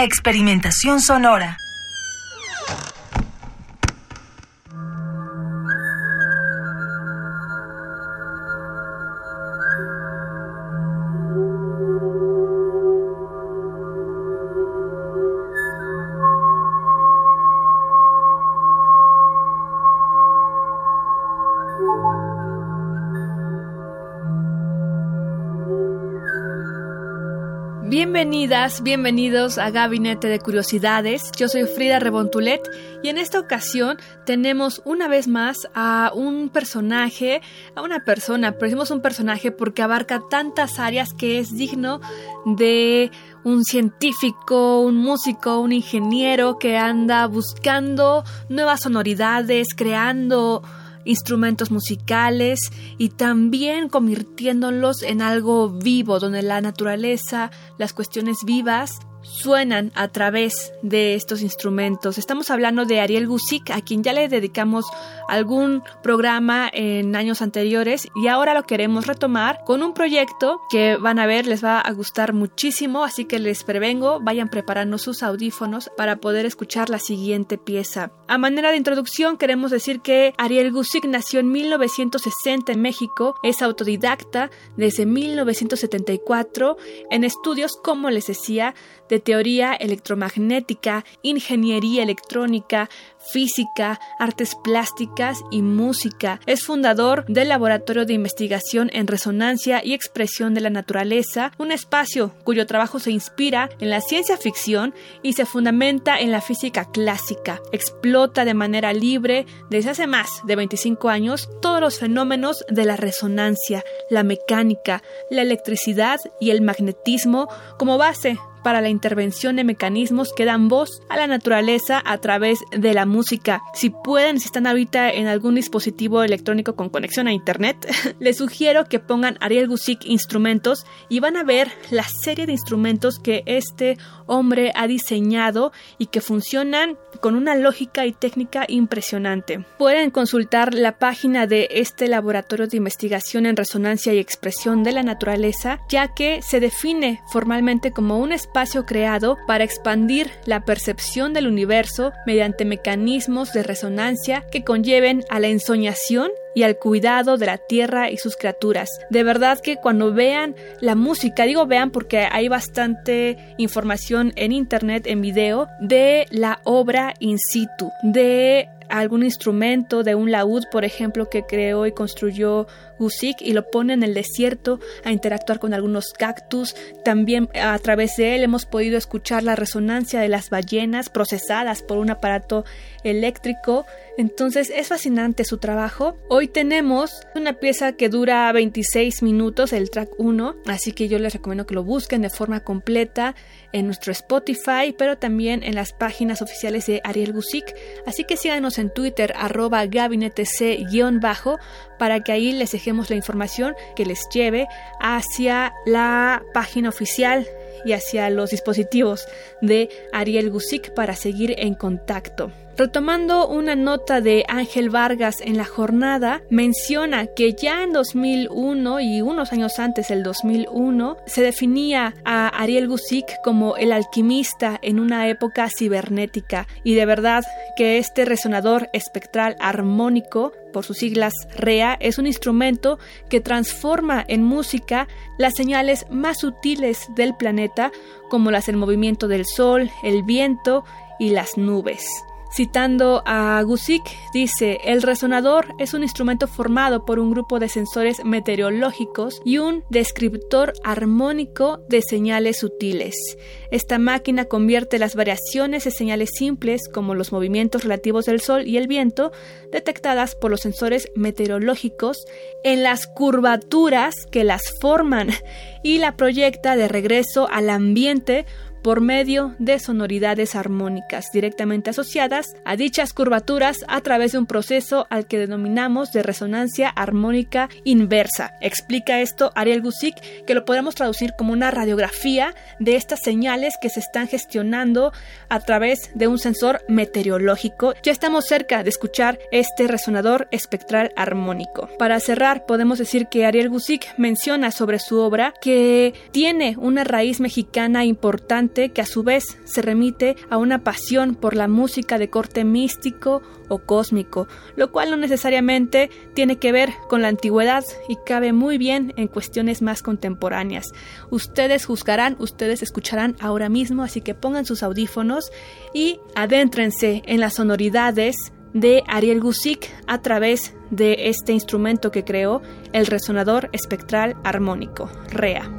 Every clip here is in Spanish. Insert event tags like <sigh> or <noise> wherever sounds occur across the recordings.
Experimentación sonora. Bienvenidas, bienvenidos a Gabinete de Curiosidades. Yo soy Frida Rebontulet y en esta ocasión tenemos una vez más a un personaje, a una persona, pero decimos un personaje porque abarca tantas áreas que es digno de un científico, un músico, un ingeniero que anda buscando nuevas sonoridades, creando instrumentos musicales y también convirtiéndolos en algo vivo, donde la naturaleza, las cuestiones vivas suenan a través de estos instrumentos. Estamos hablando de Ariel Gusick, a quien ya le dedicamos algún programa en años anteriores y ahora lo queremos retomar con un proyecto que van a ver, les va a gustar muchísimo, así que les prevengo, vayan preparando sus audífonos para poder escuchar la siguiente pieza. A manera de introducción queremos decir que Ariel Gusick nació en 1960 en México, es autodidacta desde 1974 en estudios, como les decía, de teoría electromagnética, ingeniería electrónica, física, artes plásticas y música. Es fundador del Laboratorio de Investigación en Resonancia y Expresión de la Naturaleza, un espacio cuyo trabajo se inspira en la ciencia ficción y se fundamenta en la física clásica. Explota de manera libre desde hace más de 25 años todos los fenómenos de la resonancia, la mecánica, la electricidad y el magnetismo como base para la intervención de mecanismos que dan voz a la naturaleza a través de la música. Si pueden, si están ahorita en algún dispositivo electrónico con conexión a internet, <laughs> les sugiero que pongan Ariel Gusick instrumentos y van a ver la serie de instrumentos que este hombre ha diseñado y que funcionan con una lógica y técnica impresionante. Pueden consultar la página de este laboratorio de investigación en resonancia y expresión de la naturaleza, ya que se define formalmente como un espacio creado para expandir la percepción del universo mediante mecanismos de resonancia que conlleven a la ensoñación y al cuidado de la tierra y sus criaturas. De verdad que cuando vean la música, digo vean porque hay bastante información en internet, en video, de la obra in situ, de algún instrumento de un laúd, por ejemplo, que creó y construyó Gusick y lo pone en el desierto a interactuar con algunos cactus. También a través de él hemos podido escuchar la resonancia de las ballenas procesadas por un aparato eléctrico. Entonces es fascinante su trabajo. Hoy tenemos una pieza que dura 26 minutos, el track 1, así que yo les recomiendo que lo busquen de forma completa en nuestro Spotify, pero también en las páginas oficiales de Ariel Gusick. Así que síganos en Twitter, arroba gabinetec-bajo, para que ahí les dejemos la información que les lleve hacia la página oficial y hacia los dispositivos de Ariel Gusick para seguir en contacto. Retomando una nota de Ángel Vargas en la jornada, menciona que ya en 2001 y unos años antes, el 2001, se definía a Ariel Gusick como el alquimista en una época cibernética y de verdad que este resonador espectral armónico por sus siglas REA, es un instrumento que transforma en música las señales más sutiles del planeta, como las del movimiento del sol, el viento y las nubes. Citando a Gusick, dice, el resonador es un instrumento formado por un grupo de sensores meteorológicos y un descriptor armónico de señales sutiles. Esta máquina convierte las variaciones de señales simples, como los movimientos relativos del sol y el viento, detectadas por los sensores meteorológicos, en las curvaturas que las forman y la proyecta de regreso al ambiente por medio de sonoridades armónicas directamente asociadas a dichas curvaturas a través de un proceso al que denominamos de resonancia armónica inversa. Explica esto Ariel Gusick, que lo podemos traducir como una radiografía de estas señales que se están gestionando a través de un sensor meteorológico. Ya estamos cerca de escuchar este resonador espectral armónico. Para cerrar, podemos decir que Ariel Gusick menciona sobre su obra que tiene una raíz mexicana importante que a su vez se remite a una pasión por la música de corte místico o cósmico, lo cual no necesariamente tiene que ver con la antigüedad y cabe muy bien en cuestiones más contemporáneas. Ustedes juzgarán, ustedes escucharán ahora mismo, así que pongan sus audífonos y adéntrense en las sonoridades de Ariel Gusick a través de este instrumento que creó, el resonador espectral armónico, REA.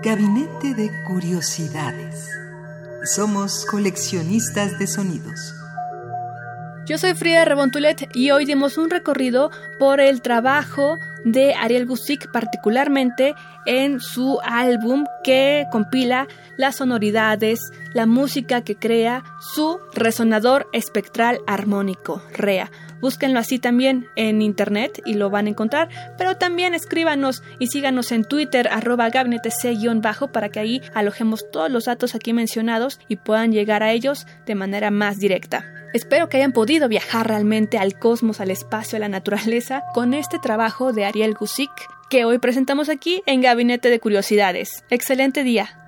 Gabinete de Curiosidades. Somos coleccionistas de sonidos. Yo soy Frida Rebontulet y hoy dimos un recorrido por el trabajo de Ariel Gusick, particularmente en su álbum que compila las sonoridades, la música que crea su resonador espectral armónico, REA. Búsquenlo así también en internet y lo van a encontrar, pero también escríbanos y síganos en Twitter arroba gabinetec-bajo para que ahí alojemos todos los datos aquí mencionados y puedan llegar a ellos de manera más directa. Espero que hayan podido viajar realmente al cosmos, al espacio, a la naturaleza con este trabajo de Ariel Gusick que hoy presentamos aquí en Gabinete de Curiosidades. Excelente día.